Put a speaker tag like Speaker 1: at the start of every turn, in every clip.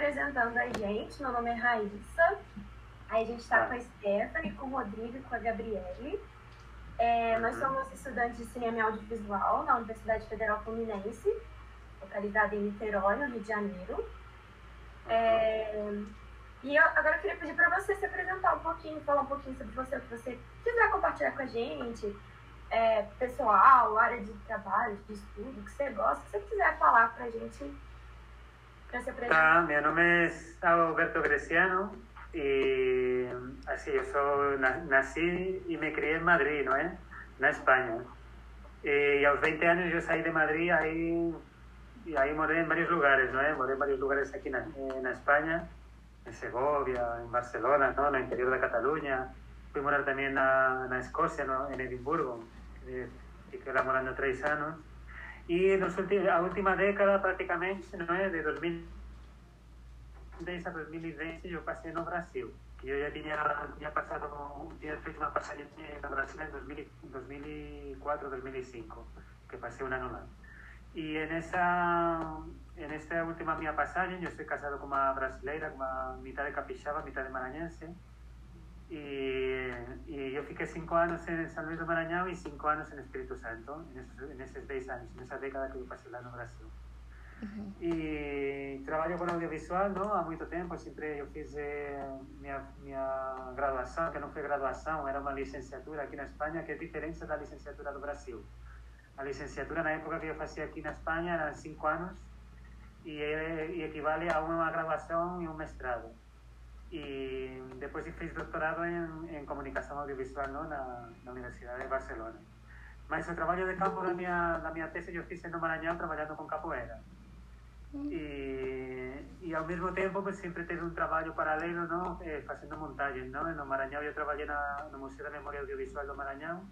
Speaker 1: apresentando a gente, meu nome é Raíssa. Aí a gente está com a Stephanie, com o Rodrigo e com a Gabriele. É, nós
Speaker 2: Uhum.
Speaker 1: somos estudantes de cinema e audiovisual na Universidade Federal Fluminense, localizada em Niterói, no Rio de Janeiro. É, e eu, agora eu queria pedir para você se apresentar um pouquinho, falar um pouquinho sobre você, o que você quiser compartilhar com a gente, é, pessoal, área de trabalho, de estudo, o que você gosta, o que você quiser falar para a gente, para se apresentar.
Speaker 2: Tá, Alberto Greciano y así, yo soy, na- nací y me crié en Madrid, ¿no es? En España. Y a los 20 años yo salí de Madrid ahí, y ahí moré en varios lugares, ¿no es? Moré en varios lugares aquí en, en España, en Segovia, en Barcelona, ¿no? En el interior de Cataluña. Fui a morar también a, a Escocia, ¿no? En Edimburgo, que fiqué lá morando tres años. Y en la última década prácticamente, ¿no es? De 2000 desde 2020 yo pasé no Brasil. Que yo ya tenía, ya pasado, ya hecho una pasada en Brasil en 2000 2004-2005, que pasé un año más. Y en esa, en esta última mía pasada, yo estoy casado con una brasileira, con una mitad de capixaba, mitad de maranhense. Y, y yo fiqué cinco años en San Luis de Maranhão y cinco años en Espíritu Santo, en esos, en esos 10 años, en esa década que yo pasé lá no Brasil. E trabalho com audiovisual não, há muito tempo. Sempre eu fiz eh, minha, minha graduação, que não foi graduação, era uma licenciatura aqui na Espanha, que é diferente da licenciatura do Brasil. A licenciatura, na época que eu fazia aqui na Espanha, era cinco anos e, é- e equivale a uma graduação e um mestrado. E depois eu fiz doutorado em, em comunicação audiovisual não, na, na Universidade de Barcelona. Mas o trabalho de campo da minha, da minha tese eu fiz no Maranhão, trabalhando com capoeira. E, e ao mesmo tempo pues, sempre teve um trabalho paralelo não eh, fazendo montagens não no Maranhão eu trabalhei na, no Museu da Memória Audiovisual do Maranhão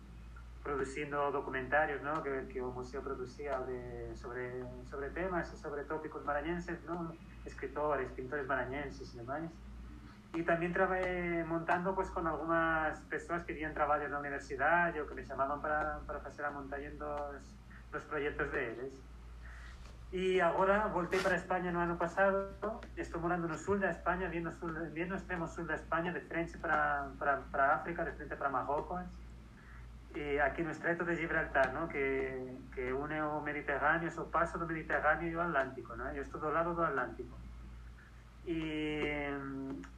Speaker 2: produzindo documentários não que, que o museu produzia de, sobre sobre temas sobre tópicos maranhenses não escritores pintores maranhenses e demais e também trabalhei montando pues, com algumas pessoas que tinham trabalhos na universidade ou que me chamavam para, para fazer a montagem dos, dos projetos deles E agora voltei para España no ano pasado. Estou morando no sul da Espanha, bien no, sul, bien no extremo sul da Espanha, de frente para, para, para África, de frente para Marrocos. E aqui no Estreito de Gibraltar, ¿no? que, que une o Mediterráneo, o paso do Mediterráneo e o Atlántico. ¿no? Eu estou do lado do Atlántico. E,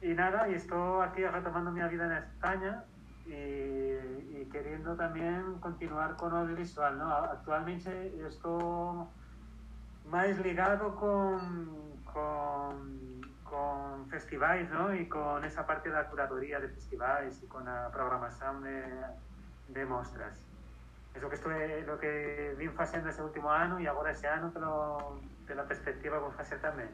Speaker 2: e nada, e estou aqui retomando minha vida na Espanha e, e querendo também continuar com o audiovisual. ¿no? Actualmente eu estou más ligado con, con, con festivales, ¿no? Y con esa parte de la curaduría de festivales y con la programación de, de mostras. Es lo que estoy, lo que vim haciendo ese último año y ahora ese año pelo, pela perspectiva vou hacer también.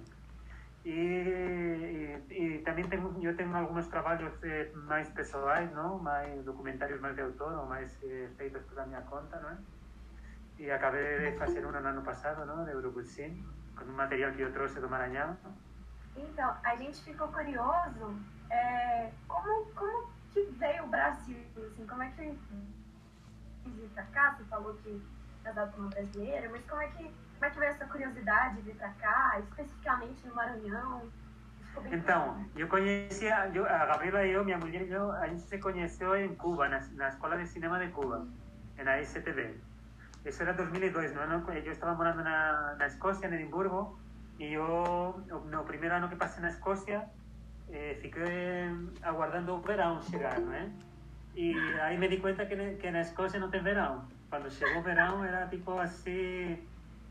Speaker 2: Y, y también tengo, yo tengo algunos trabajos eh, más pessoais, ¿no? Más documentarios más de autor o más eh, feitos por minha conta, ¿no? Y acabé de hacer uno no ano passado, ¿no? De Urugucin, con un material que eu trouxe do Maranhão.
Speaker 1: Então, a gente ficou curioso é, como, como que veio o Brasil, assim, como é que pra cá, você falou que casado com uma brasileira, mas como é que, como é que veio essa curiosidade de vir pra cá, especificamente no Maranhão?
Speaker 2: Então,
Speaker 1: curioso.
Speaker 2: eu conhecia, eu, a Gabriela e eu, minha mulher eu, a gente se conheceu em Cuba, na, na Escola de Cinema de Cuba, na ICTV. Isso era 2002, no ano, eu estava morando na, na Escócia, em Edimburgo, e eu, no primeiro ano que passei na Escócia, eh, fiquei aguardando o verão chegar, não é? E aí me di conta que, que na Escócia não tem verão. Quando chegou o verão, era tipo assim,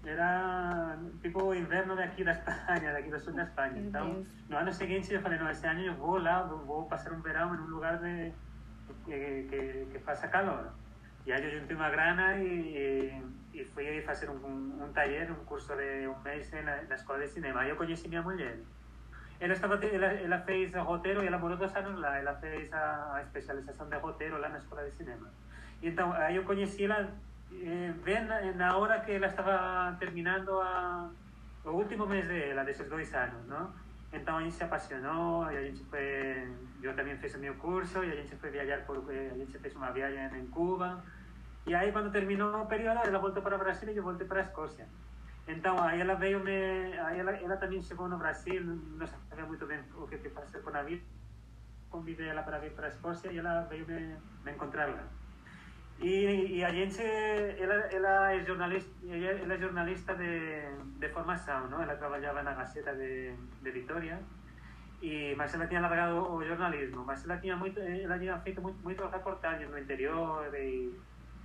Speaker 2: era tipo inverno daqui da Espanha, daqui do sul da Espanha.
Speaker 3: Meu
Speaker 2: Então,
Speaker 3: Deus.
Speaker 2: no ano seguinte eu falei, não, esse ano eu vou lá, vou, passar um verão em um lugar de, que, que, que faça calor. E aí eu juntei uma grana e, e fui fazer um, um, um taller, um curso de um mês na, na escola de cinema. Aí eu conheci minha mulher. Ela, estava, ela, ela fez roteiro e ela morou dois anos lá. Ela fez a, a especialização de roteiro lá na escola de cinema. Então, aí eu conheci ela eh, bem na, na hora que ela estava terminando a, o último mês dela, desses dois anos, não? Então a gente se apaixonou e a gente foi, eu também fiz o meu curso e a gente foi viajar por, eh, a gente fez uma viagem em Cuba. E aí quando terminou o período, ela voltou para Brasil e eu voltei para a Escócia. Então, aí ela veio me... Aí ela, ela também chegou no Brasil, não sabia muito bem o que, que fazer com a vida. Convidei ela para vir para a Escócia e ela veio me, me encontrar lá. E, e a gente, ela, ela, é jornalista, ela é jornalista de, de formação, não? Ela trabalhava na Gaceta de, de Vitória, e, mas ela tinha largado o jornalismo, mas ela tinha, muito, ela tinha feito muito, muitas reportagens no interior e,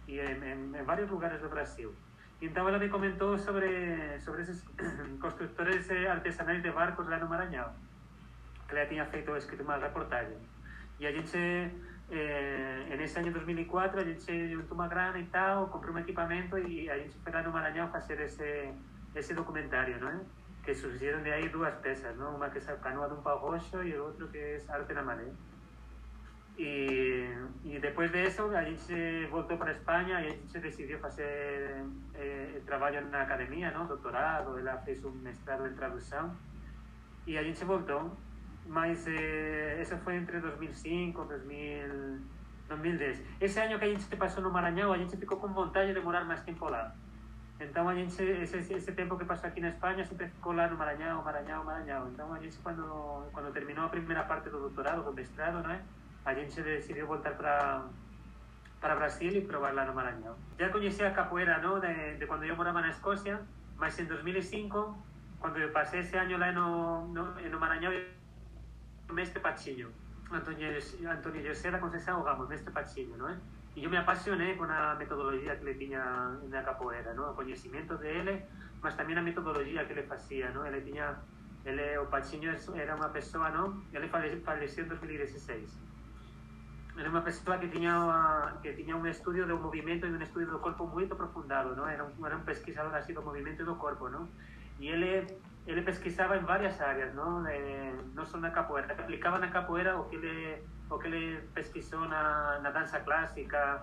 Speaker 2: e em, em, em vários lugares do Brasil. Então ela me comentou sobre, sobre esses construtores artesanais de barcos lá no Maranhão, que ela tinha feito, escrito uma reportagem. E a gente eh, en ese año 2004 a gente juntou uma grana e tal, comprou um equipamento e a gente foi lá no Maranhão fazer esse, esse documentário? Que surgiram de aí duas peças, não? Uma que é a canoa de um pau roxo e o outro que é arte na maré. E, e depois disso a gente voltou para a Espanha e a gente decidiu fazer eh, trabalho na academia, não? Doutorado, ela fez um mestrado em tradução e a gente voltou mas eh, eso foi entre 2005 2000, 2010. Ese año que a gente passou no Maranhão, a gente ficou com vontade de morar mais tempo lá. Então a gente, esse, esse tempo que passou aqui na Espanha, sempre ficou lá no Maranhão, Maranhão, Maranhão. Então a gente, quando, quando terminou a primeira parte do doutorado, do mestrado, né, a gente decidiu voltar para para Brasil e provar lá no Maranhão. Já conhecia a capoeira não, de, de quando eu morava na Escócia, mas em 2005, quando eu passei esse ano lá no, no, no Maranhão, Mestre Pachinho. Antonio, Antonio José da Conceição Ramos, Mestre Pachinho, não é? E eu me apaixonei com a metodologia que ele tinha na capoeira, não? O conhecimento dele, mas também a metodologia que ele fazia, não? Ele tinha, ele, o Pachinho era uma pessoa, não? Ele faleceu em 2016. Era uma pessoa que tinha que tinha um estudo do movimento e um estudo do corpo muito aprofundado, não? Era um, era um pesquisador assim do movimento do corpo, não? E ele ele pesquisava em várias áreas, eh, não só na capoeira, aplicava na capoeira o que ele, o que ele pesquisou na, na dança clássica,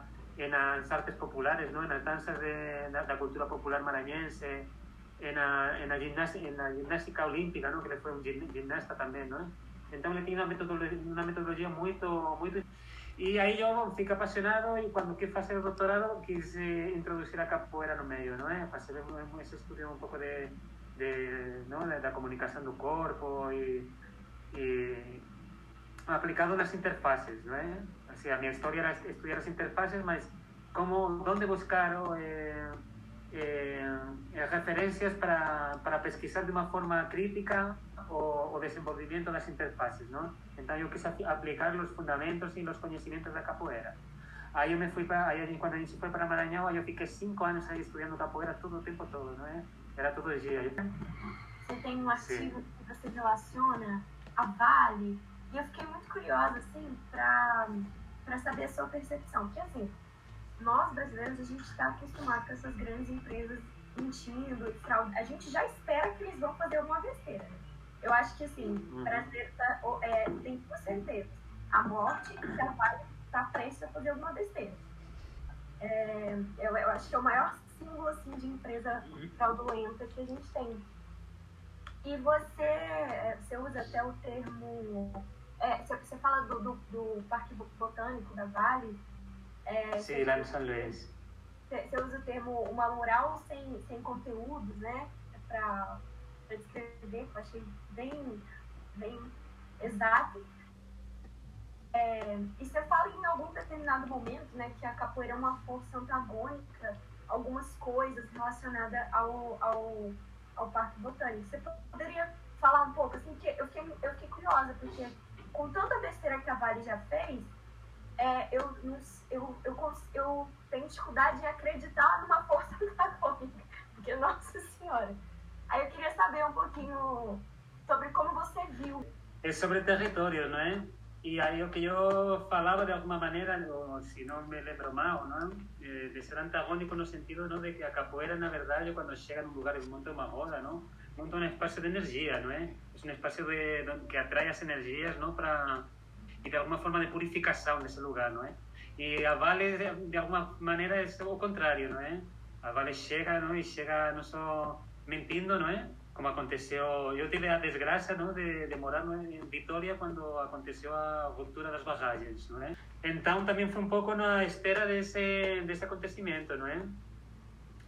Speaker 2: nas artes populares, não, nas danças de, da, da, cultura popular maranhense, na, na, ginástica, na ginástica olímpica, não, que ele foi um ginasta também, não. Então ele tinha uma metodologia, uma metodologia muito, muito e aí eu fiquei apaixonado e quando quis fazer o doutorado quis introduzir a capoeira no meio, não é? Fazer esse estudo um pouco de de, ¿no? de la comunicación del cuerpo y, y aplicado las interfaces, ¿no? O sea, mi historia era estudiar las interfaces, mas cómo, dónde buscar eh, eh, referencias para, para pesquisar de una forma crítica o, o desenvolvimiento das interfaces, ¿no? Entonces yo quise aplicar los fundamentos y los conocimientos de capoeira. Aí eu me fui para, aí quando a gente foi para Maranhão, eu fiquei cinco anos aí estudando capoeira todo o tempo todo, não é? Era todo dia.
Speaker 1: Você tem um artigo Sim. que você relaciona a Vale, e eu fiquei muito curiosa, assim, para saber a sua percepção. Porque, assim, nós brasileiros, a gente está acostumado com essas grandes empresas mentindo. A gente já espera que eles vão fazer alguma besteira. Né? Eu acho que, assim, uhum. brasileiro tá, é, tem por certeza a morte e a Vale está prestes a fazer alguma besteira. É, eu, eu acho que é o maior símbolo assim, de empresa fraudulenta que a gente tem. E você, você usa até o termo. É, você fala do, do, do, Parque Botânico da Vale.
Speaker 2: É, Sim, lá no São Luís.
Speaker 1: Você usa o termo uma moral sem, sem conteúdos, né? Para descrever, que eu achei bem, bem exato. É, e você fala em algum determinado momento né, que a capoeira é uma força antagônica algumas coisas relacionadas ao, ao, ao Parque Botânico. Você poderia falar um pouco, assim, que eu fiquei, eu fiquei curiosa, porque com tanta besteira que a Vale já fez, é, eu, eu, eu, eu tenho dificuldade de acreditar numa força antagônica, porque, nossa senhora. Aí eu queria saber um pouquinho sobre como você viu.
Speaker 2: É sobre território, não é? E aí o que eu falava de alguma maneira, ou se não me lembro mal, não? Eh, de ser antagónico no sentido não, de que a capoeira, na verdade, quando chega num lugar e monta uma roda, não? monta um espaço de energia, não é? É um espaço de, que atrai as energias não? Para, e de alguma forma de purificação desse lugar, não é? E a Vale, de, de alguma maneira, é o contrário, não é? A Vale chega não? e chega não só mentindo, não é? Como aconteceu, eu tive a desgraça não, de, de morar em Vitória quando aconteceu a ruptura das barragens, não é? Então também foi um pouco na esteira desse, desse acontecimento, não é?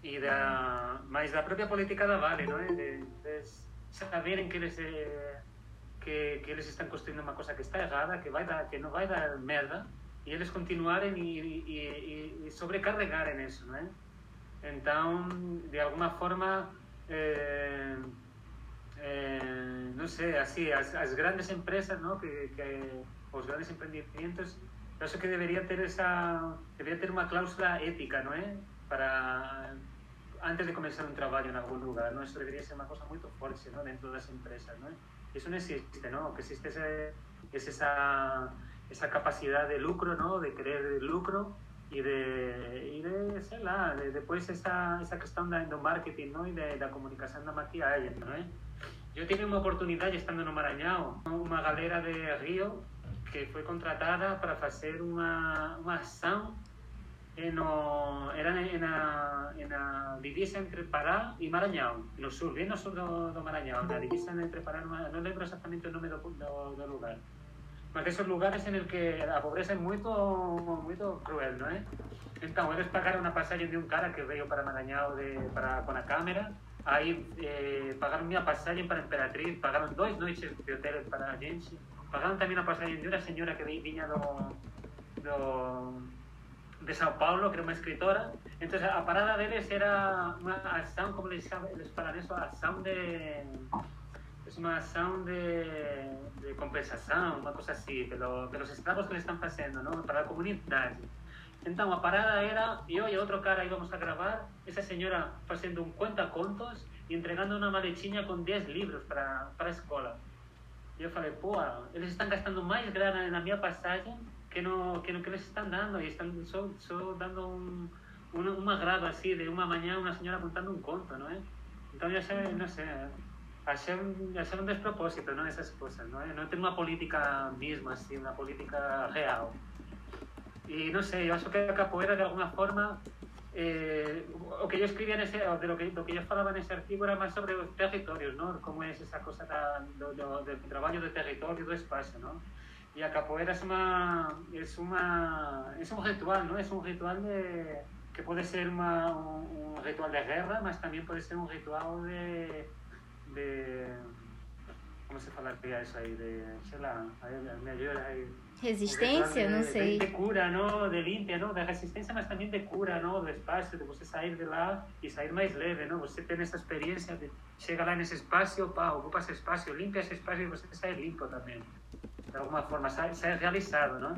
Speaker 2: e da mais da própria política da Vale, não é? De, de saberem que eles eh, que, que eles estão construindo uma que está errada, que vai dar, que não vai dar merda, e eles continuarem e, e, e sobrecarregarem isso, não de alguma forma, eh, eh, não sei, assim, as, as grandes empresas, não, que, que os grandes empreendimentos, eu acho que deveria ter essa, deveria ter uma cláusula ética, não é? Para antes de começar um trabalho em algum lugar, não? Isso deveria ser uma coisa muito forte, não, dentro das empresas, não é? Isso não existe, não? O que existe é, essa esa capacidad de lucro, ¿no? De querer lucro y de, y de sei lá, de, depois essa, essa questão da, marketing, ¿no? E de, da comunicação da maquiagem, não é? Eu tive uma oportunidade estando no Maranhão, uma galera de Rio que foi contratada para fazer uma, uma ação no, era na, na divisa entre Pará e Maranhão, no sul, bem no sul do, do Maranhão, na divisa entre Pará não lembro exatamente o nome do, do, do lugar. Mas esos lugares en el que a pobreza é muito, muito cruel, não é? Então, eles pagaram a de um cara que veio para Maranhão de, para, com a câmera, aí eh, pagaram minha para Imperatriz, pagaram dois noites de hotel para a gente, pagaram também a passagem de uma senhora que vinha do, do, de São Paulo, que era uma escritora. Então, a parada deles era uma ação, como eles, eles falam isso, de es una acción de, de, compensación, una cosa así, pero, pero los estragos que le están haciendo, ¿no? Para la comunidad. Entonces, la parada era, yo y otro cara íbamos a grabar, esa señora haciendo un cuenta contos y entregando una malechina con 10 libros para, para la escuela. Y yo falei, pô, ellos están gastando más grana la mía pasaje que no, que no que les están dando, y están solo, dando un, un, un agrado así de una mañana una señora contando un conto, ¿no? Entonces, yo sé, no sé, hacer un, hacer un despropósito, ¿no? Esas cosas, ¿no? No tengo una política misma, así, una política real. Y no sé, yo acho que a capoeira, de alguna forma, eh, o que yo escribía en ese, de lo que, lo que yo falaba en ese artigo era más sobre los territorios, ¿no? Cómo es esa cosa do, del trabajo de territorio, do espacio, ¿no? Y a capoeira es una, es una, es un ritual, ¿no? Es un ritual de, que puede ser una, un, un ritual de guerra, mas también puede ser un ritual de de. Como se falaria isso aí? De. Sei lá, me ajuda aí.
Speaker 3: Resistência?
Speaker 2: De,
Speaker 3: não sei.
Speaker 2: De, de, cura, não? De limpia, não? De resistência, mas também de cura, não? Do espaço, de você sair de lá e sair mais leve, não? Você tem essa experiência de chegar lá nesse espaço, pá, ocupa esse espaço, limpa esse espaço e você sai limpo também. De alguma forma, sai, sai realizado, não?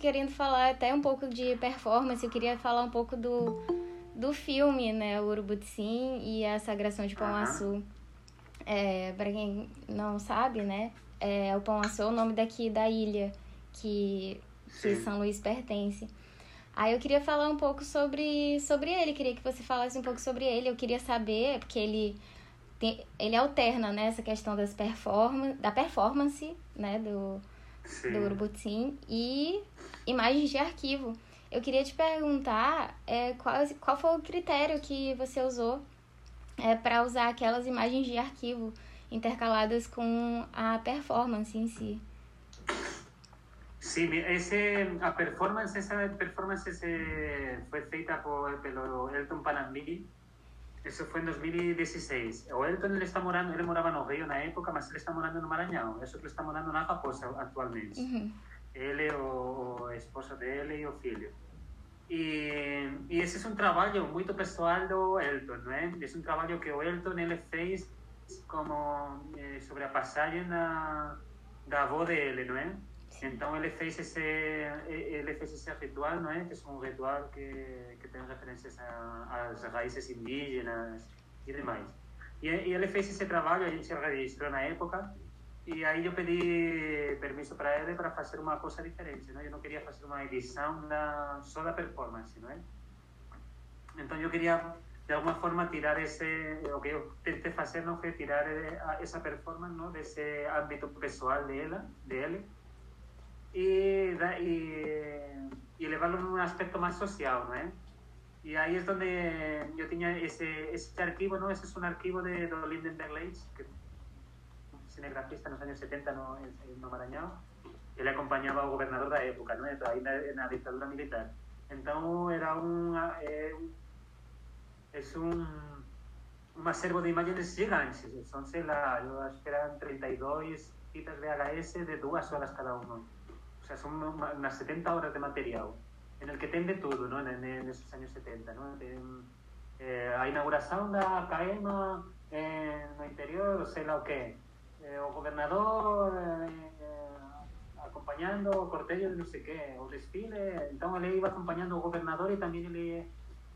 Speaker 3: Querendo falar até um pouco de performance, eu queria falar um pouco do, do filme, né? O Urubutsim e a Sagração de Pão uh -huh. Açul. É, para quem não sabe, né? É, o Pão Açu é o nome daqui da ilha que, que São Luís pertence. Aí eu queria falar um pouco sobre, sobre ele, queria que você falasse um pouco sobre ele. Eu queria saber, porque ele, tem, ele alterna né, essa questão das performance, da performance né, do, do Urubutim e imagens de arquivo. Eu queria te perguntar é, qual, qual foi o critério que você usou é, para usar aquelas imagens de arquivo intercaladas com a performance em si.
Speaker 2: Sí, ese, a performance, esa performance se, fue feita por, pelo Elton Panambi, eso fue en 2016. O Elton ele está morando, ele morava no Rio na época, mas ele está morando no Maranhão. Eso ele está morando na Raposa atualmente. Uhum. Ele, o, o esposo dele e o filho. E, e esse é um trabalho muito pessoal do Elton, não é? Esse é um trabalho que o Elton ele fez como eh, sobre a passagem da, da avó dele, não é? Então ele fez esse ele fez esse ritual, não é? Que é um ritual que que tem referências às raízes indígenas e demais. E, e ele fez esse trabalho, a gente registrou na época e aí eu pedi permisso para ele para fazer uma coisa diferente, não? Eu não queria fazer uma edição da, só da performance, não é? Então eu queria de alguma forma tirar esse o que eu tentei fazer não foi tirar essa performance não desse âmbito pessoal dela dele e e, e levá-lo num aspecto mais social não é e aí é onde eu tinha esse esse arquivo não esse é um arquivo de Lindenberg Leitch que cinegrafista nos años 70 no, en, no Maranhão, acompañaba ao gobernador da época, non? Aí na, na ditadura militar. Entón era un, eh, es un, un acervo de imágenes gigantes. Son, sei lá, acho que eran 32 fitas VHS de duas horas cada uno. O sea, son unas 70 horas de material en el que ten de todo, ¿no? En, en esos años 70, ¿no? Ten, eh, a inauguración da CAEMA en no interior, sei lá o que. Eh, o gobernador eh, eh, acompañando de no sé qué, o desfile, entón ele iba acompañando o gobernador e tamén ele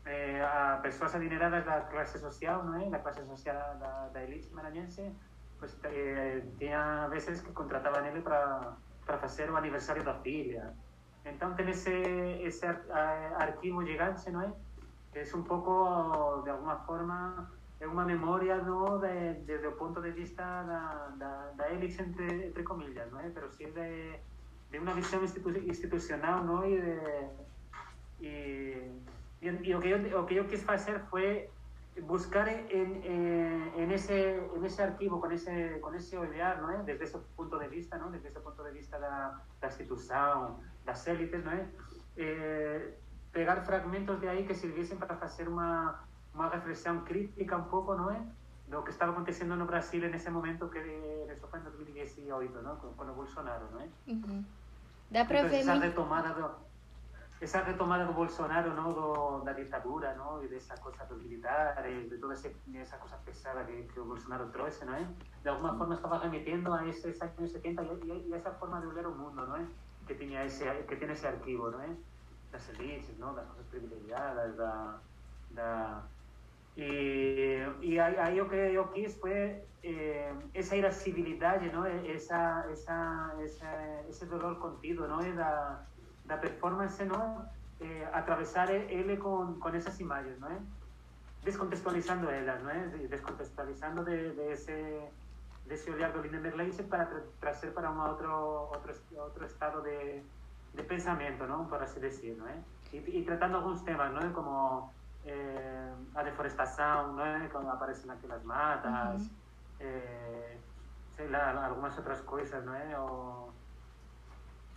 Speaker 2: eh, a persoas adineradas da clase social, non é? Da clase social da, da elite maranhense, pues, eh, tiña veces que contrataban ele para para facer o aniversario da filha. Entón ten ese, ese ar, arquivo gigante, non é? Que é un pouco, de alguna forma, é unha memoria no, de, desde o punto de vista da, da, da élite entre, entre comillas, non é? Sí de, de unha visión institu institucional, non? E de, e, e, que eu, o que eu quis facer foi buscar en, en, en, ese, en ese arquivo, con ese, con ese olhar, ¿no? ¿Eh? desde ese punto de vista, ¿no? desde ese punto de vista da, da institución, das élites, ¿no? eh, pegar fragmentos de aí que sirviesen para facer unha, unha reflexión crítica un pouco, non é? do que estaba acontecendo no Brasil en ese momento que eso foi en 2018, ¿no? con, con o Bolsonaro, ¿no? Uh -huh.
Speaker 3: Dá para ver
Speaker 2: esa retomada do, esa retomada do Bolsonaro, ¿no? do, da ditadura, ¿no? e desa cosa dos militares, de toda ese, esa cosa pesada que, que o Bolsonaro trouxe, ¿no? de alguma forma estaba remitendo a esos años 70 e, e, esa forma de olhar o mundo, ¿no? que tiña ese que tiene ese arquivo, ¿no? das elites, ¿no? das cosas privilegiadas, da, da e, e aí, aí o que eu quis foi eh, essa irascibilidade, não? essa, essa, essa, esse dolor contido não? da, da performance, não? Eh, atravessar ele com, com essas imagens, não é? descontextualizando elas, não é? descontextualizando de, de esse desse olhar do Lindenberg Leise para tra trazer para um outro outro outro estado de, de pensamento, não? Por assim dizer, não é? E, e tratando alguns temas, não é? Como eh, a deforestação, não é? Quando aparecem aquelas matas, uh -huh. eh, sei lá, algumas outras coisas, não é? O,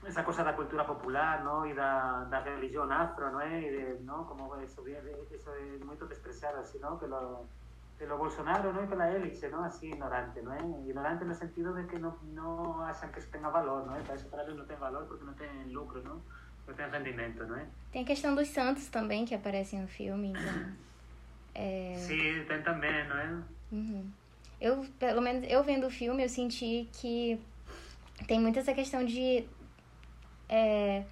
Speaker 2: esa cosa da cultura popular, ¿no? E da, da religión afro, ¿no? E de, ¿no? Como eso, eso é moito despreciado, así, ¿no? Que lo, de lo Bolsonaro, ¿no? Y con la élite, ¿no? Así ignorante, ¿no? Ignorante en el sentido de que no, no hacen que eso tenga valor, ¿no? Para eso para eles não tem valor porque não tem lucro, não? Tem rendimento, não é?
Speaker 3: Tem a questão dos santos também que aparecem no filme, então...
Speaker 2: É... Sim, tem também, não é?
Speaker 3: Uhum. Eu, pelo menos, eu vendo o filme, eu senti que tem muito essa questão de... É,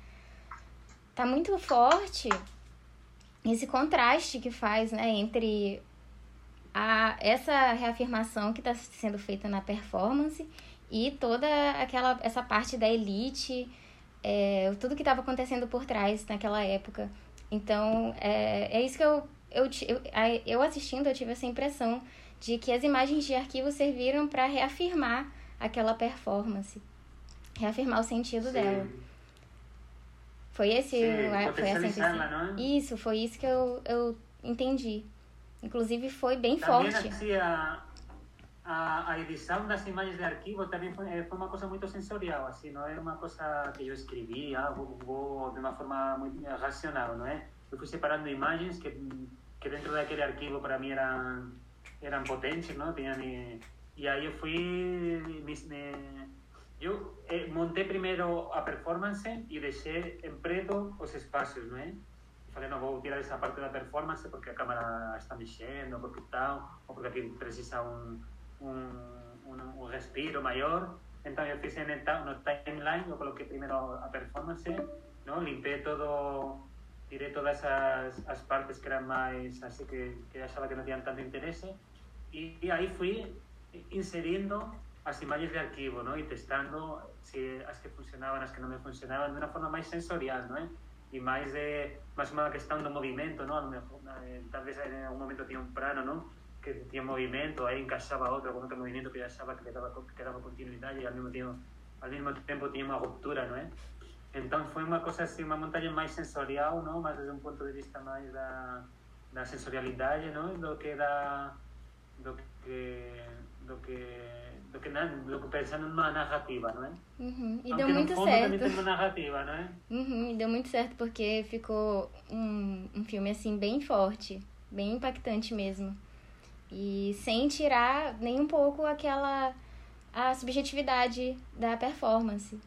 Speaker 3: tá muito forte esse contraste que faz, né? Entre a, essa reafirmação que está sendo feita na performance e toda aquela essa parte da elite, é, tudo que estava acontecendo por trás naquela época. Então, é, é isso que eu, eu, eu, eu assistindo, eu tive essa impressão de que as imagens de arquivo serviram para reafirmar aquela performance, reafirmar o sentido Sim. dela. Foi esse, Sim, foi essa impressão. É? Isso, foi isso que eu, eu entendi. Inclusive foi bem forte.
Speaker 2: A, a, edição das imagens de arquivo também foi, eh, foi uma coisa muito sensorial, assim, não é uma coisa que eu escrevi ah, vou, vou, de uma forma muito racional, não é? Eu fui separando imagens que, que dentro daquele arquivo para mim eram, eram potentes, não? Tinham, e, e aí eu fui... Me, me, eu eh, montei primeiro a performance e deixei em preto os espaços, não é? falei, não vou tirar essa parte da performance porque a câmera está mexendo, porque tal, ou porque aqui precisa um, um, um, um respiro maior. Então eu fiz no timeline, eu coloquei primeiro a performance, não? limpei todo, tirei todas as, as partes que eram mais, assim que, que achava que não tinham tanto interesse, e, e aí fui inserindo as imagens de arquivo, não? e testando se as que funcionavam, as que não me funcionavam, de uma forma mais sensorial, não é? e máis de máis unha questão do movimento, non? Eh, tal vez en algún momento tiña un plano, non? Que tiña movimento, aí encaixaba outro con outro movimento que achaba que le daba, que daba continuidade e ao mesmo tempo, ao mesmo tempo tiña unha ruptura, non é? Entón foi unha cosa así, unha montaña máis sensorial, non? Máis desde un punto de vista máis da, da sensorialidade, non? Do que da do que do que do que, do que pensando numa narrativa, não é?
Speaker 3: Uhum. E Aunque deu muito fundo, certo.
Speaker 2: Tem uma narrativa, não é?
Speaker 3: Uhum. E deu muito certo porque ficou um, um filme assim bem forte, bem impactante mesmo. E sem tirar nem um pouco aquela a subjetividade da performance.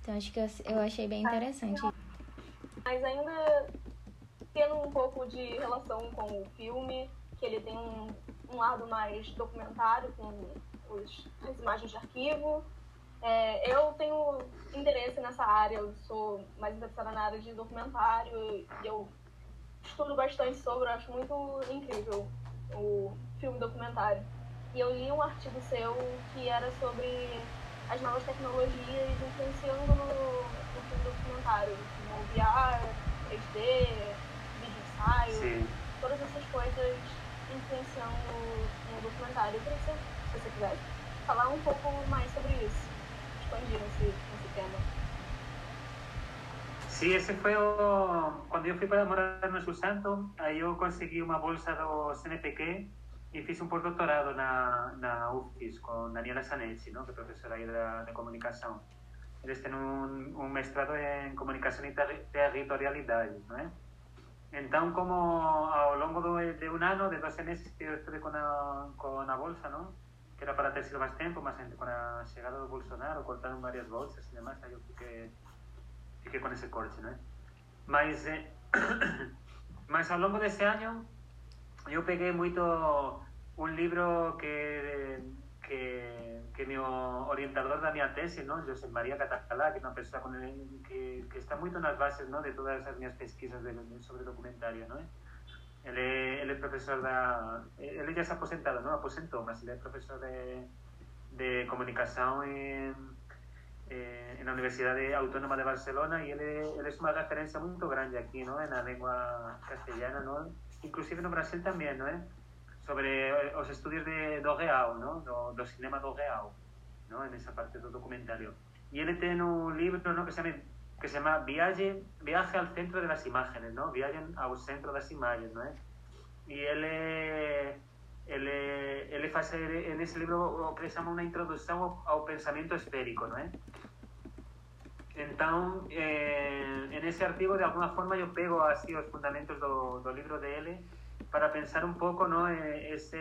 Speaker 3: Então acho que eu, eu achei bem interessante.
Speaker 4: Mas ainda tendo um pouco de relação com o filme, que ele tem um, um lado mais documentário, com os, as imagens de arquivo. É, eu tenho interesse nessa área, eu sou mais interessada na área de documentário e eu estudo bastante sobre, eu acho muito incrível o filme documentário. E eu li um artigo seu que era sobre as novas tecnologias influenciando no, no filme documentário, como VR, 3D, vídeo ensaio, Sim. todas essas coisas influenciando no documentário. Eu queria que você, se você quiser, falar um pouco mais sobre isso, expandir esse.
Speaker 2: Sí, ese fue o... cuando yo fui para morar no Santo, aí eu consegui uma bolsa do CNPq e fiz um postdoctorado na, na UFIS con Daniela Sanelsi, ¿no? que é professora aí de, de comunicação. Eles têm um, um mestrado em comunicação e ter, territorialidade, como ao longo do, de um ano, de 12 meses eu estuve com a, com a bolsa, não? que era para ter sido mais tempo, mas com a chegada do Bolsonaro, cortaram várias bolsas e demais, aí eu fiquei fiquei con ese corche, ¿no? Mas, eh, mas ao longo desse ano eu peguei moito un libro que que, que meu orientador da minha tese, ¿no? José María Catalá, que é unha persoa con el, que, que está moito nas bases ¿no? de todas as minhas pesquisas de, sobre documentario, ¿no? Ele, ele é profesor da... Ele já se aposentado, ¿no? Aposentou, mas ele é profesor de, de comunicação en eh, en la Universidad Autónoma de Barcelona y él, él es una referencia muy grande aquí, ¿no? En la lengua castellana, ¿no? Inclusive en Brasil también, ¿no? Sobre los estudios de do real, ¿no? Do, cinema do ¿no? En esa parte del documentario. Y él tiene un libro, ¿no? Que se llama, que se llama Viaje, Viaje al centro de las imágenes, ¿no? Viaje al centro de las imágenes, ¿no? Y él... Eh, ele, ele faz nesse livro chama uma introdução ao, ao pensamento esférico, não é? Então, eh, nesse artigo, de alguma forma, eu pego assim os fundamentos do, do livro dele para pensar um pouco, não, esse,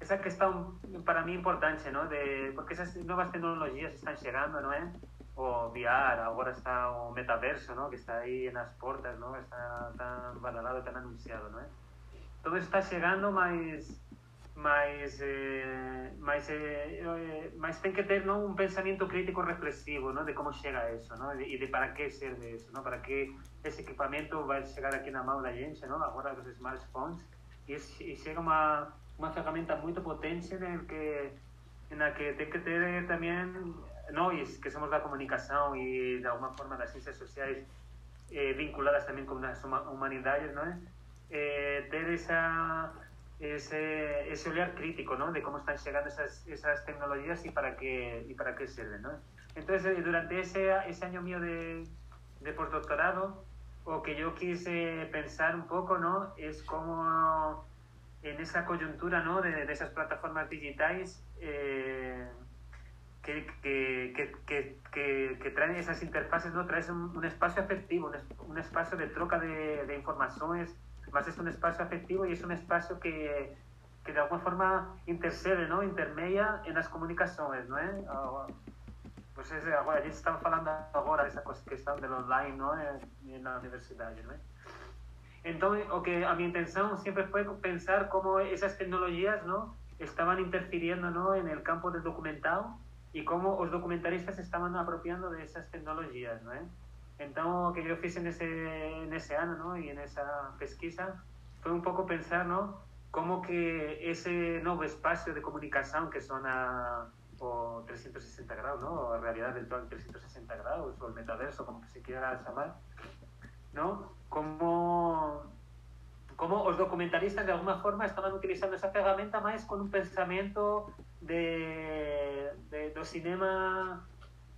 Speaker 2: essa questão para mim importante, não, de porque essas novas tecnologias estão chegando, não é? O VR, agora está o metaverso, não, que está aí nas portas, não, está tão badalado, tão anunciado, não é? Todo está chegando, mas mas eh, mas, eh, eh, tem que ter não, um pensamento crítico reflexivo não, de como chega a isso não, e de para que serve isso, não, para que esse equipamento vai chegar aqui na mão da gente, não, agora os smartphones, e, e chega uma, uma ferramenta muito potente em que, na que tem que ter também nós, que somos da comunicação e de alguma forma das ciências sociais eh, vinculadas também com as humanidades, não é? Eh, ter esa, ese, ese olhar crítico ¿no? de cómo están llegando esas, esas tecnologías y para qué, y para qué sirven. ¿no? Entonces, eh, durante ese, ese año mío de, de postdoctorado, o que yo quise pensar un poco, ¿no? Es cómo en esa coyuntura, ¿no? De, de esas plataformas digitales eh, que, que, que, que, traen esas interfaces, ¿no? Traen un, un espacio afectivo, un, un, espacio de troca de, de informaciones, más es un espacio afectivo y es un espacio que, que de alguna forma intercede, ¿no? intermedia en las comunicaciones, ¿no? Eh? Pues es, agora, a gente está falando agora dessa questão do online, não é? Na universidade, não é? Então, o que a minha intenção sempre foi pensar como essas tecnologias, não, estavam interferindo, não, no campo do documental e como os documentaristas estavam apropriando dessas tecnologias, não é? O que eu fiz nesse, nesse ano ¿no? e nessa pesquisa foi um pouco pensar ¿no? como que esse novo espaço de comunicação que são a, o 360 graus, ¿no? a realidade virtual 360 graus, ou o metaverso, como que se quiera chamar, ¿no? como, como os documentaristas de alguma forma estaban utilizando esa ferramenta máis con un pensamento de, de, do cinema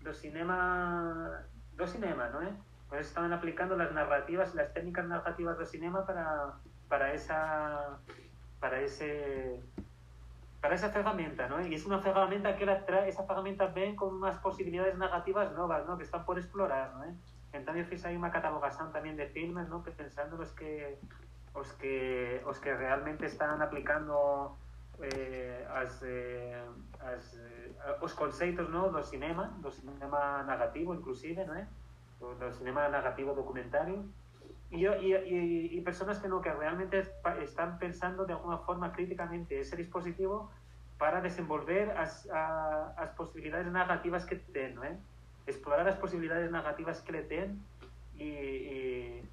Speaker 2: do cinema do cinema, ¿no? Eh? Pues estaban aplicando las narrativas, las técnicas narrativas del cinema para, para esa para ese para esa ferramenta, ¿no? Y es una ferramenta que la trae, esa ferramenta ven con unas posibilidades narrativas nuevas, ¿no? Que están por explorar, ¿no? Eh? Entonces ahí una catalogación también de filmes, ¿no? Pensando los que os que, os que realmente están aplicando eh, as, eh, as, eh, os conceitos no, do cinema, do cinema negativo inclusive, não é? Do, do cinema negativo documentario, y, y, y, y, personas que no, que realmente están pensando de alguna forma críticamente ese dispositivo para desenvolver as, a, as posibilidades negativas que ten, não é? Explorar as posibilidades negativas que le ten e, e,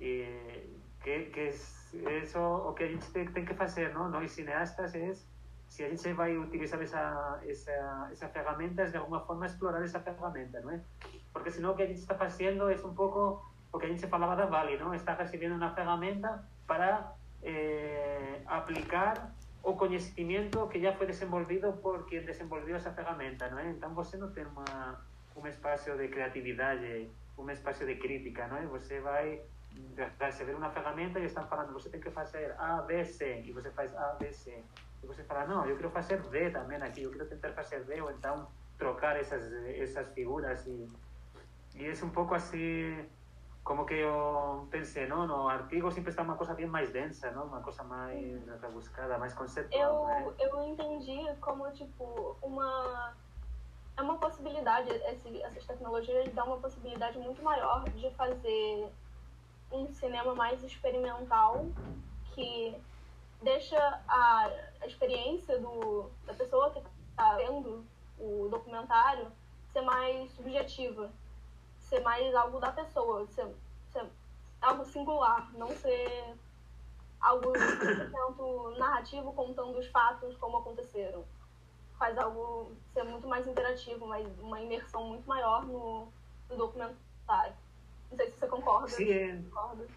Speaker 2: e que, que es eso o que a gente tem, que fazer, não? Nós cineastas é se a gente vai utilizar essa, essa, essa ferramenta, de alguma forma explorar essa ferramenta, não é? Porque senão o que a gente está fazendo é um pouco o que a gente falava da Vale, não? Está recebendo uma ferramenta para eh, aplicar o conhecimento que já foi desenvolvido por quem desenvolveu essa ferramenta, não é? Então você não tem uma, um espaço de criatividade, um espaço de crítica, não é? Você vai receber uma ferramenta e estão falando, você tem que fazer A, B, C, e você faz A, B, C. E você fala, não, eu quero fazer D também aqui, eu quero tentar fazer D, ou então trocar essas, essas figuras. E, e é um pouco assim, como que eu pensei, não? No artigo sempre está uma coisa bem mais densa, não? Uma coisa mais rebuscada, mais conceitual.
Speaker 4: Eu, né? eu entendi como, tipo, uma é uma possibilidade, esse, essas tecnologias dão uma possibilidade muito maior de fazer um cinema mais experimental que deixa a, experiência do, da pessoa que está vendo o documentário ser mais subjetiva, ser mais algo da pessoa, ser, ser algo singular, não ser algo 100% narrativo contando os fatos como aconteceram. Faz algo ser muito mais interativo, mais, uma imersão muito maior no, no documentário. No sé si se concorda.
Speaker 2: Sí, eh,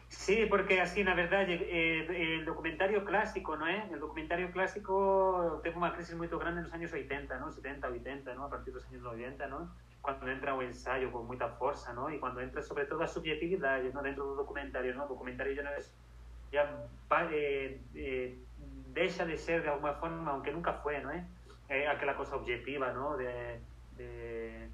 Speaker 2: sí, porque así, la verdad, eh, el documentario clásico, ¿no es? El documentario clásico tuvo una crisis muy grande en los años 80, ¿no? 70, 80, ¿no? A partir de los años 90, ¿no? Cuando entra un ensayo con mucha fuerza, ¿no? Y cuando entra sobre todo la subjetividad, ¿no? Dentro del documentario, ¿no? El documentario ya no es... Ya eh, eh, deja de ser de alguna forma, aunque nunca fue, ¿no? Eh, aquella cosa objetiva, ¿no? de, de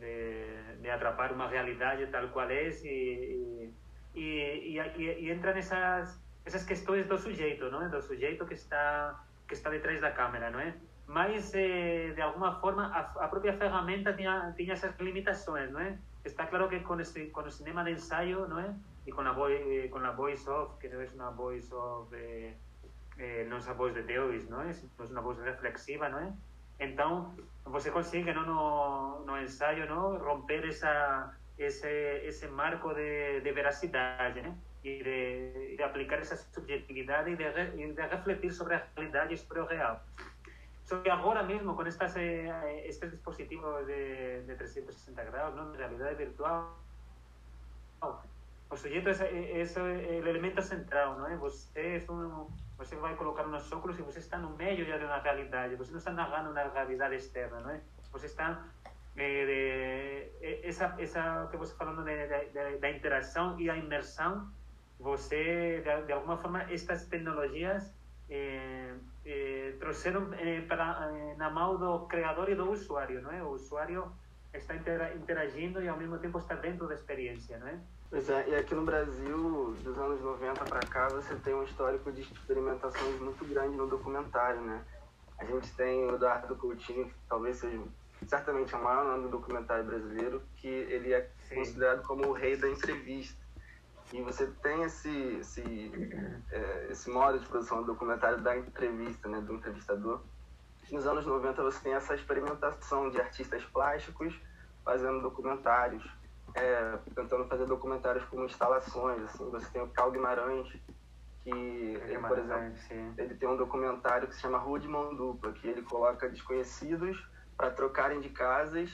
Speaker 2: de, de, atrapar una realidad tal cual es y, y, y, y entran esas, esas questões do sujeito, não é? Do sujeito que está, que está detrás da câmera, não é? Mas, eh, de alguma forma, a, a própria ferramenta tinha, tinha essas limitações, não é? Está claro que com, esse, com o cinema de ensaio, não é? E com a, voice, com a voice off, que não é uma voice off, eh, eh, não é a voz de Deus, não é? É uma voz reflexiva, não é? Então, você consegue no, no, no ensaio no, romper essa, esse, esse marco de, de veracidade né? e de, de, aplicar essa subjetividade e de, de refletir sobre a realidade e sobre o real. Só que agora mesmo, com estas, eh, estes dispositivos de, de 360 graus, não? de realidade virtual, o sujeito é, é, é, o elemento central, não é? Você é você vai colocar uns óculos e você está no meio já de uma realidade. Você não está narrando uma realidade externa, não é? Você está eh, essa essa que você falando de, da interação e a imersão. Você de, de alguma forma estas tecnologias eh, trouxeram para na mão do criador e do usuário, não é? O usuário está interagindo e ao mesmo tempo está dentro da experiência, não é?
Speaker 5: Pois é, e aqui no Brasil, dos anos 90 para cá, você tem um histórico de experimentações muito grande no documentário, né? A gente tem o Eduardo Coutinho, que talvez seja certamente o maior nome do documentário brasileiro, que ele é Sim. considerado como o rei da entrevista. E você tem esse, esse, é, esse modo de produção do documentário da entrevista, né, do entrevistador. Nos anos 90 você tem essa experimentação de artistas plásticos fazendo documentários é, tentando fazer documentários como instalações, assim, você tem o Cal Guimarães, que, ele, por exemplo, sim. ele tem um documentário que se chama Rua de Mão Dupla, que ele coloca desconhecidos para trocarem de casas,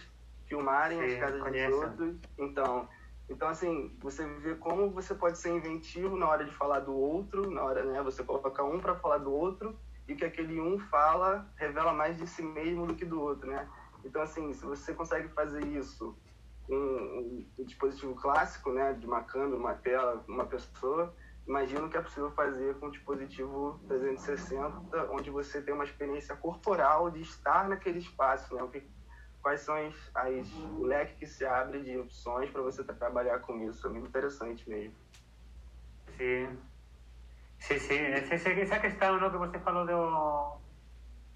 Speaker 5: filmarem sim, as casas conheço. dos outros. Então, então, assim, você vê como você pode ser inventivo na hora de falar do outro, na hora, né, você coloca um para falar do outro, e que aquele um fala revela mais de si mesmo do que do outro, né? Então, assim, se você consegue fazer isso um, um, dispositivo clássico, né, de uma câmera, uma tela, uma pessoa, imagino que é possível fazer com um dispositivo 360, onde você tem uma experiência corporal de estar naquele espaço, né? O que, quais são as, as, o leque que se abre de opções para você trabalhar com isso? É muito interessante mesmo.
Speaker 2: Sim. Sí, ese, ese, esa questão no, que você falou do,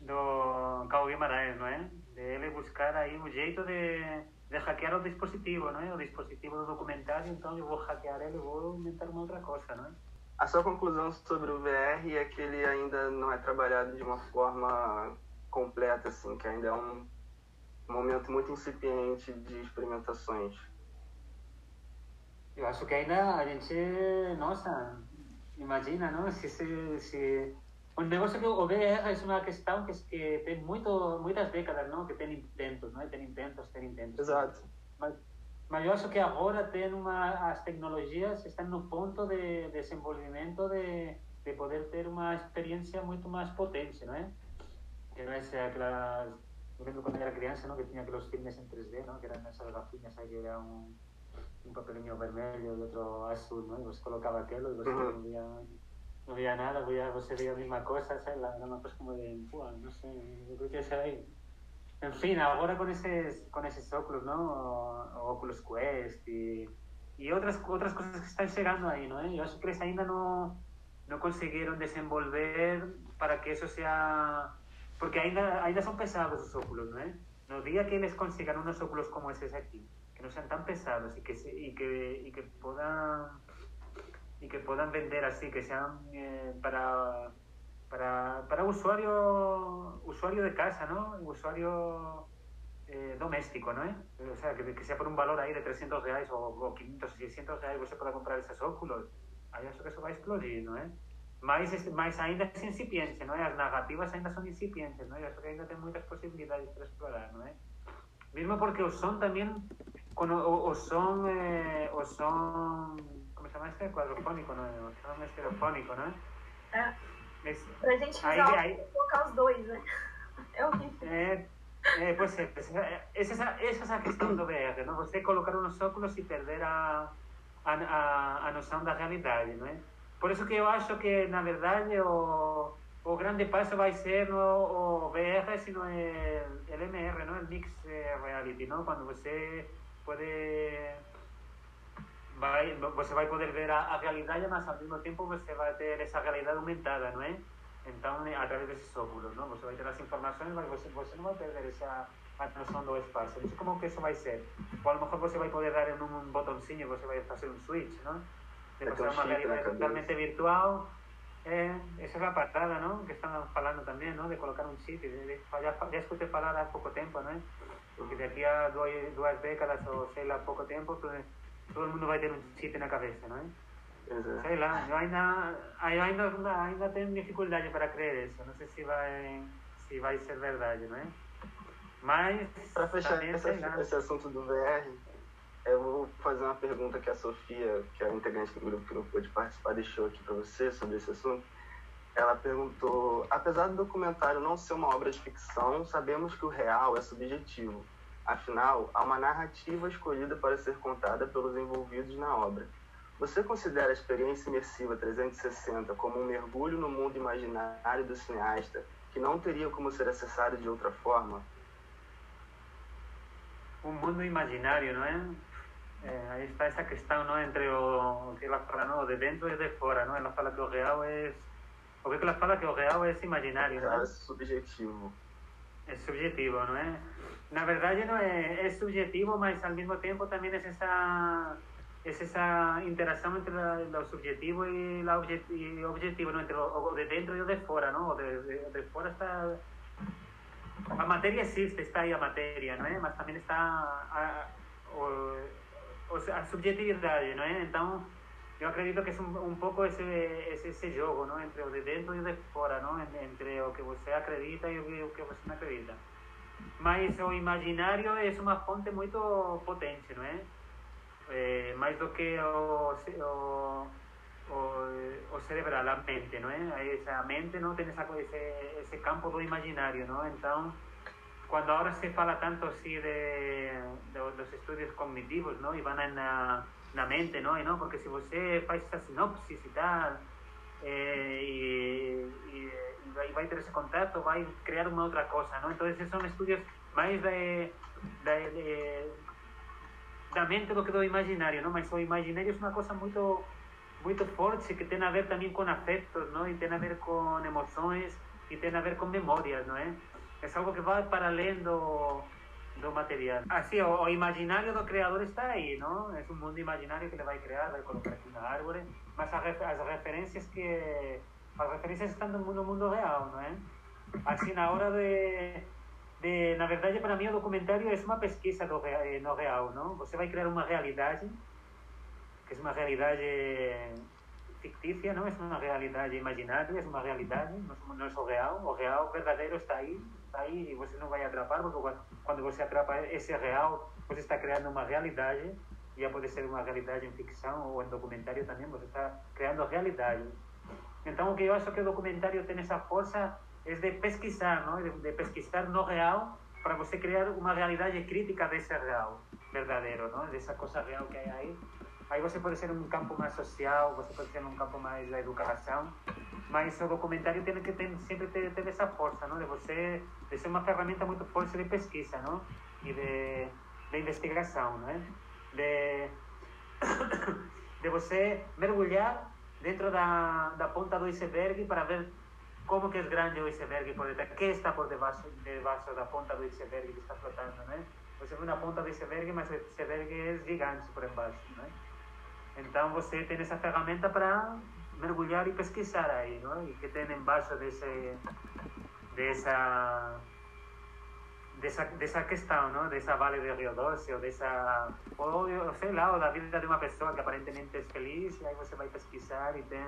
Speaker 2: do Cabo Guimarães, não é? De ele buscar aí um jeito de, de hackear o dispositivo, não é? O dispositivo do documentário, então eu vou hackear ele e vou inventar uma outra coisa, não é?
Speaker 5: A sua conclusão sobre o VR é que ele ainda não é trabalhado de uma forma completa, assim, que ainda é um momento muito incipiente de experimentações.
Speaker 2: Eu acho que ainda a gente, nossa, imagina, não? Se, se, se... O negócio que o é uma questão que, que tem muito, muitas décadas, não? Que tem intentos, não? Tem intentos, tem intentos.
Speaker 5: Exato.
Speaker 2: Mas, mas eu acho que agora tem uma, as tecnologias estão no ponto de desenvolvimento de, de poder ter uma experiência muito mais potente, não é? Que não é aquelas... Eu lembro quando era criança, não? Que tinha aqueles filmes em 3D, não? Que eram essas gafinhas aí, que era um un papelinho vermelho e outro azul, não? E você colocava aquilo e você
Speaker 5: Uhum.
Speaker 2: Não via nada, via, você via a mesma coisa, sei lá, era uma coisa como de, pô, não sei, eu creo que essa aí. En fin, agora com esses, com esses óculos, não? O, Oculus Quest e, e outras, outras coisas que estão chegando aí, não é? Eu acho que ainda não, não conseguiram desenvolver para que isso seja... Porque ainda, ainda são pesados os óculos, não é? No dia que eles consigan unos óculos como esses aqui, que no sean tan pesados y que, se- y que, y que puedan y que puedan vender así, que sean eh, para, para, para usuario usuario de casa, ¿no? Usuario eh, doméstico, ¿no? O sea, que, que sea por un valor ahí de 300 reais o, o 500, 600 reais você pueda comprar esos óculos, aí acho que eso va a explodir, ¿no? Mas, es- mas ainda é incipiente, não é? As narrativas ainda incipientes, não é? Eu acho que ainda tem muitas possibilidades para explorar, não é? Mesmo porque o som também, o, o som, eh, o como se chama este? Quadrofônico, não é? O som estereofônico, não é?
Speaker 1: É.
Speaker 2: Esse-
Speaker 1: Pra gente
Speaker 2: Aí- aí-
Speaker 1: colocar os dois, né? É horrível.
Speaker 2: É, é, pois é, pois é, essa, essa é a questão do VR, não? Você colocar uns óculos e perder a, a, a, a noção da realidade, não é? Por isso que eu acho que, na verdade, o, o grande passo vai ser no o VR, se não é o MR, não? O Mix eh, Reality, não? Quando você pode... Vai, você vai poder ver a, a realidade, mas ao mesmo tempo você vai ter essa realidade aumentada, não é? Então, a través desses óculos, não? Você vai ter as informações, mas você, você não vai perder essa a noção do espaço. Não sei como que isso vai ser. Ou a lo mejor você vai poder dar em um botãozinho, você vai fazer um switch, não? De passar
Speaker 5: um
Speaker 2: uma realidade totalmente virtual. É, essa é a parada, não? Que estão falando também, não? De colocar um chip. Já, já escutei falar há pouco tempo, não é? Que daqui a duas, duas décadas ou sei lá, pouco tempo, todo, mundo vai ter um chip na cabeça, não é?
Speaker 5: É.
Speaker 2: Sei lá, eu ainda, eu ainda, ainda tenho dificuldade para crer isso. Não sei se vai, se vai ser verdade, não é? Mas,
Speaker 5: Para fechar
Speaker 2: lá.
Speaker 5: esse assunto do VR, eu vou fazer uma pergunta que a Sofia, que é a integrante do grupo que não pôde participar, deixou aqui para você sobre esse assunto. Ela perguntou: apesar do documentário não ser uma obra de ficção, sabemos que o real é subjetivo. Afinal, há uma narrativa escolhida para ser contada pelos envolvidos na obra. Você considera a experiência imersiva 360 como um mergulho no mundo imaginário do cineasta que não teria como ser acessado de outra forma?
Speaker 2: um mundo imaginário, não é? é? Aí está essa questão, não, entre o, o que ela fala, não, de dentro e de fora, não? Ela fala que o real é o que ela fala que o real é imaginário, não
Speaker 5: É
Speaker 2: é?
Speaker 5: subjetivo.
Speaker 2: É subjetivo, não é? Na verdade, não é, é subjetivo, mas ao mesmo tempo também é essa é essa interação entre o subjetivo e o obje, e objetivo, não? entre o, o de dentro e o de fora, não? O de, de, de fora está a matéria existe, está aí a matéria, não é? Mas também está a, o, o- a subjetividade, não é? Então, eu acredito que é um, um pouco esse, esse, esse jogo, não? Entre o de dentro e o de não? En- Entre o que você acredita e o que, o que você não acredita. Mas o imaginário é uma fonte muito potente, não é? Eh, mais do que o, o, o, o cerebral, a mente, não é? Essa mente não tem essa, esse, esse campo do imaginário, não? Então, quando agora se fala tanto assim de, de dos estudos cognitivos, não? E vão na, na mente, não? E não? Porque se você faz essa sinopse e tal, eh, e, e, e vai, vai ter esse contato, vai criar uma outra coisa, não? Então, esses são estudos mais de, de, de da mente do que do imaginário, não? Mas o imaginário é uma coisa muito muito fortes que tem a ver também com afetos, não? E tem a ver com emoções e tem a ver com memórias, não é? É algo que vai para além do, do material. Assim, o, o imaginário do criador está aí, não? É um mundo imaginário que ele vai criar, vai colocar aqui na árvore, mas as, as referências que as referências estão no mundo, no mundo real, não é? Assim, na hora de, de na verdade, para mim o documentário é uma pesquisa do, no real, não? Você vai criar uma realidade que es una realidad ficticia, ¿no? Es una realidad imaginaria, es una realidad, no es, no es o real, o real verdadero está ahí, está ahí y você no vai atrapar, porque cuando, cuando você atrapa ese real, você está creando una realidad, ya puede ser una realidad en ficción o en documentario también, você está creando realidad. Entonces, lo que yo acho que el documentario tiene esa fuerza es de pesquisar, ¿no? De, de pesquisar no real para você crear una realidad crítica de ese real verdadero, ¿no? De esa cosa real que hay ahí Aí você pode ser um campo mais social, você pode ser um campo mais da educação, mas o documentário tem que ter, sempre ter, ter essa força, não? De você, de ser uma ferramenta muito forte de pesquisa, não? E de, de investigação, não é? De, de você mergulhar dentro da, da ponta do iceberg para ver como que é grande o iceberg por detrás, que está por debaixo, debaixo da ponta do iceberg que está flotando, né? Você vê na ponta do iceberg, mas o iceberg é gigante por embaixo, né? Então você tem essa ferramenta para mergulhar e pesquisar aí, não? E que tem embaixo desse, dessa dessa dessa questão, não? Dessa Vale do Rio Doce, ou dessa ou sei lá, ou da vida de uma pessoa que aparentemente é feliz, e aí você vai pesquisar e tem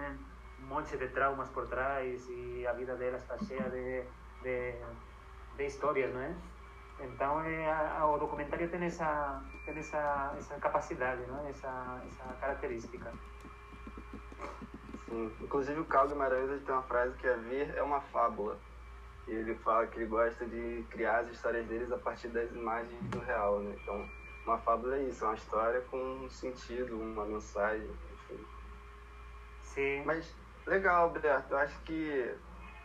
Speaker 2: um monte de traumas por trás e a vida dela está cheia de, de, de histórias, não é? Então, é, a, o documentário tem essa, tem essa, essa capacidade, não? essa, essa característica.
Speaker 5: Sim, inclusive o Carl Guimarães tem uma frase que é ver é uma fábula. E ele fala que ele gosta de criar as histórias deles a partir das imagens do real, né? Então, uma fábula é isso, é uma história com um sentido, uma mensagem, enfim.
Speaker 2: Sim.
Speaker 5: Mas, legal, Alberto, eu acho que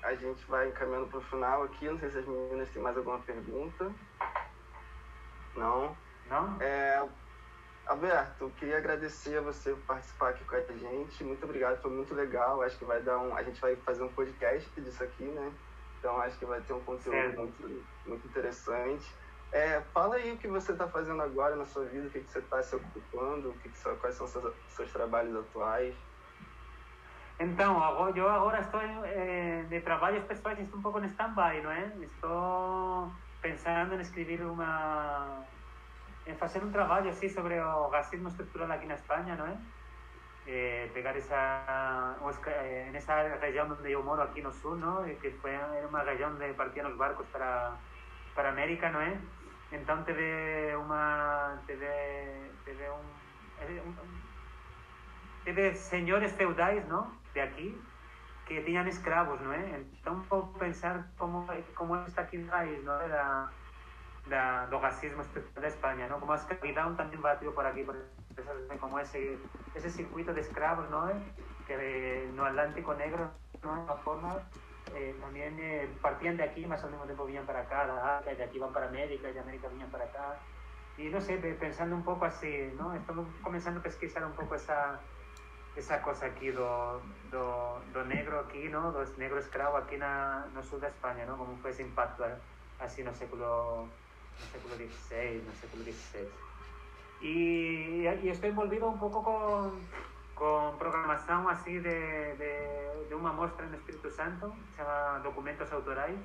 Speaker 5: a gente vai encaminhando para o final aqui. Não sei se as meninas têm mais alguma pergunta. Não?
Speaker 2: Não?
Speaker 5: É, Alberto, queria agradecer a você por participar aqui com a gente. Muito obrigado, foi muito legal. Acho que vai dar um. A gente vai fazer um podcast disso aqui, né? Então acho que vai ter um conteúdo muito, muito interessante. É, fala aí o que você está fazendo agora na sua vida, o que, que você está se ocupando, o que que, quais são seus, seus trabalhos atuais.
Speaker 2: Então, eu agora estou eh, de trabalhos pessoais, estou um pouco em stand-by, não é? Estou pensando em escrever uma... em fazer um trabalho assim sobre o racismo estrutural aqui na Espanha, não é? Eh, pegar essa eh, nessa região onde eu moro aqui no sul, não? Que foi era uma região onde partiam os barcos para para América, não é? Então teve uma teve teve um, um teve senhores feudais, não? de aquí que tenían escravos, ¿no? Entonces, pensar cómo, cómo está aquí el país, ¿no? Da, da, racismo estructural de España, ¿no? Como a escravidão también batió por aquí, por como ese, ese circuito de escravos, ¿no? Que no Atlántico Negro, ¿no? De una forma, eh, también eh, partían de aquí, más al mismo tiempo venían para acá, de, de aquí van para América, de América venían para acá. Y no sé, pensando un poco así, ¿no? Estamos comenzando a pesquisar un poco esa, esa cosa aquí do, do, negro aquí, ¿no? Do negro escravo aquí na, no sur de España, ¿no? Como fue ese impacto así no século, no século XVI, no século XVI. Y, y estoy envolvido un poco con, con programación así de, de, de una muestra en Espíritu Santo, se llama Documentos Autorais,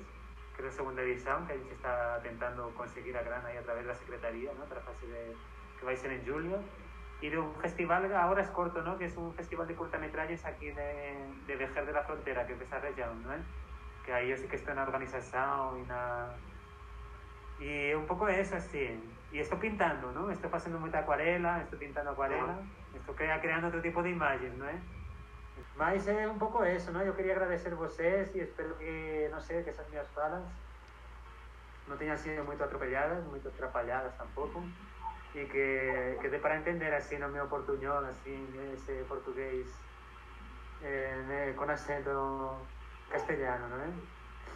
Speaker 2: que es la segunda edición, que a gente está intentando conseguir a gran ahí a través de la Secretaría, ¿no? Otra fase de, que va a ser en julio y de un festival, ahora es corto, ¿no? Que es un festival de cortometrajes aquí de, de Vejer de la Frontera, que esa región, ¿no? Que ahí yo sí que estoy en la organización y nada. Y un poco eso, así. Y estoy pintando, ¿no? Estoy haciendo mucha acuarela, estoy pintando acuarela, estoy creando otro tipo de imágenes, ¿no? Mas es un poco eso, ¿no? Yo quería agradecer a ustedes y espero que, no sé, que esas mis falas no tengan sido muy atropelladas, muy atrapalhadas tampoco y que, que dé para entender así no meu portuñol, así ese portugués eh, con acento castellano, ¿no?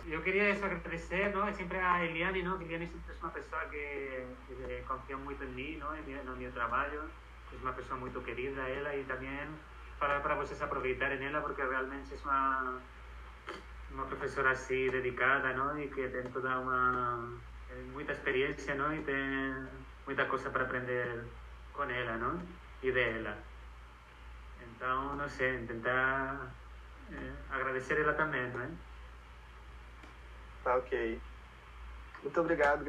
Speaker 2: Yo quería eso agradecer, ¿no? Siempre a Eliane, ¿no? Que Eliane siempre es una persona que, que confía mucho en mí, ¿no? En mi, en mi trabajo. Es una persona muy querida, ella, y también falar para vocês aproveitarem ela, porque realmente é uma, uma professora assim dedicada, não? E que tem toda uma muita experiência, não? E tem muita coisa para aprender com ela, não? E dela. Então, não sei, tentar é, agradecer ela também, não é?
Speaker 5: Tá ok. Muito obrigado,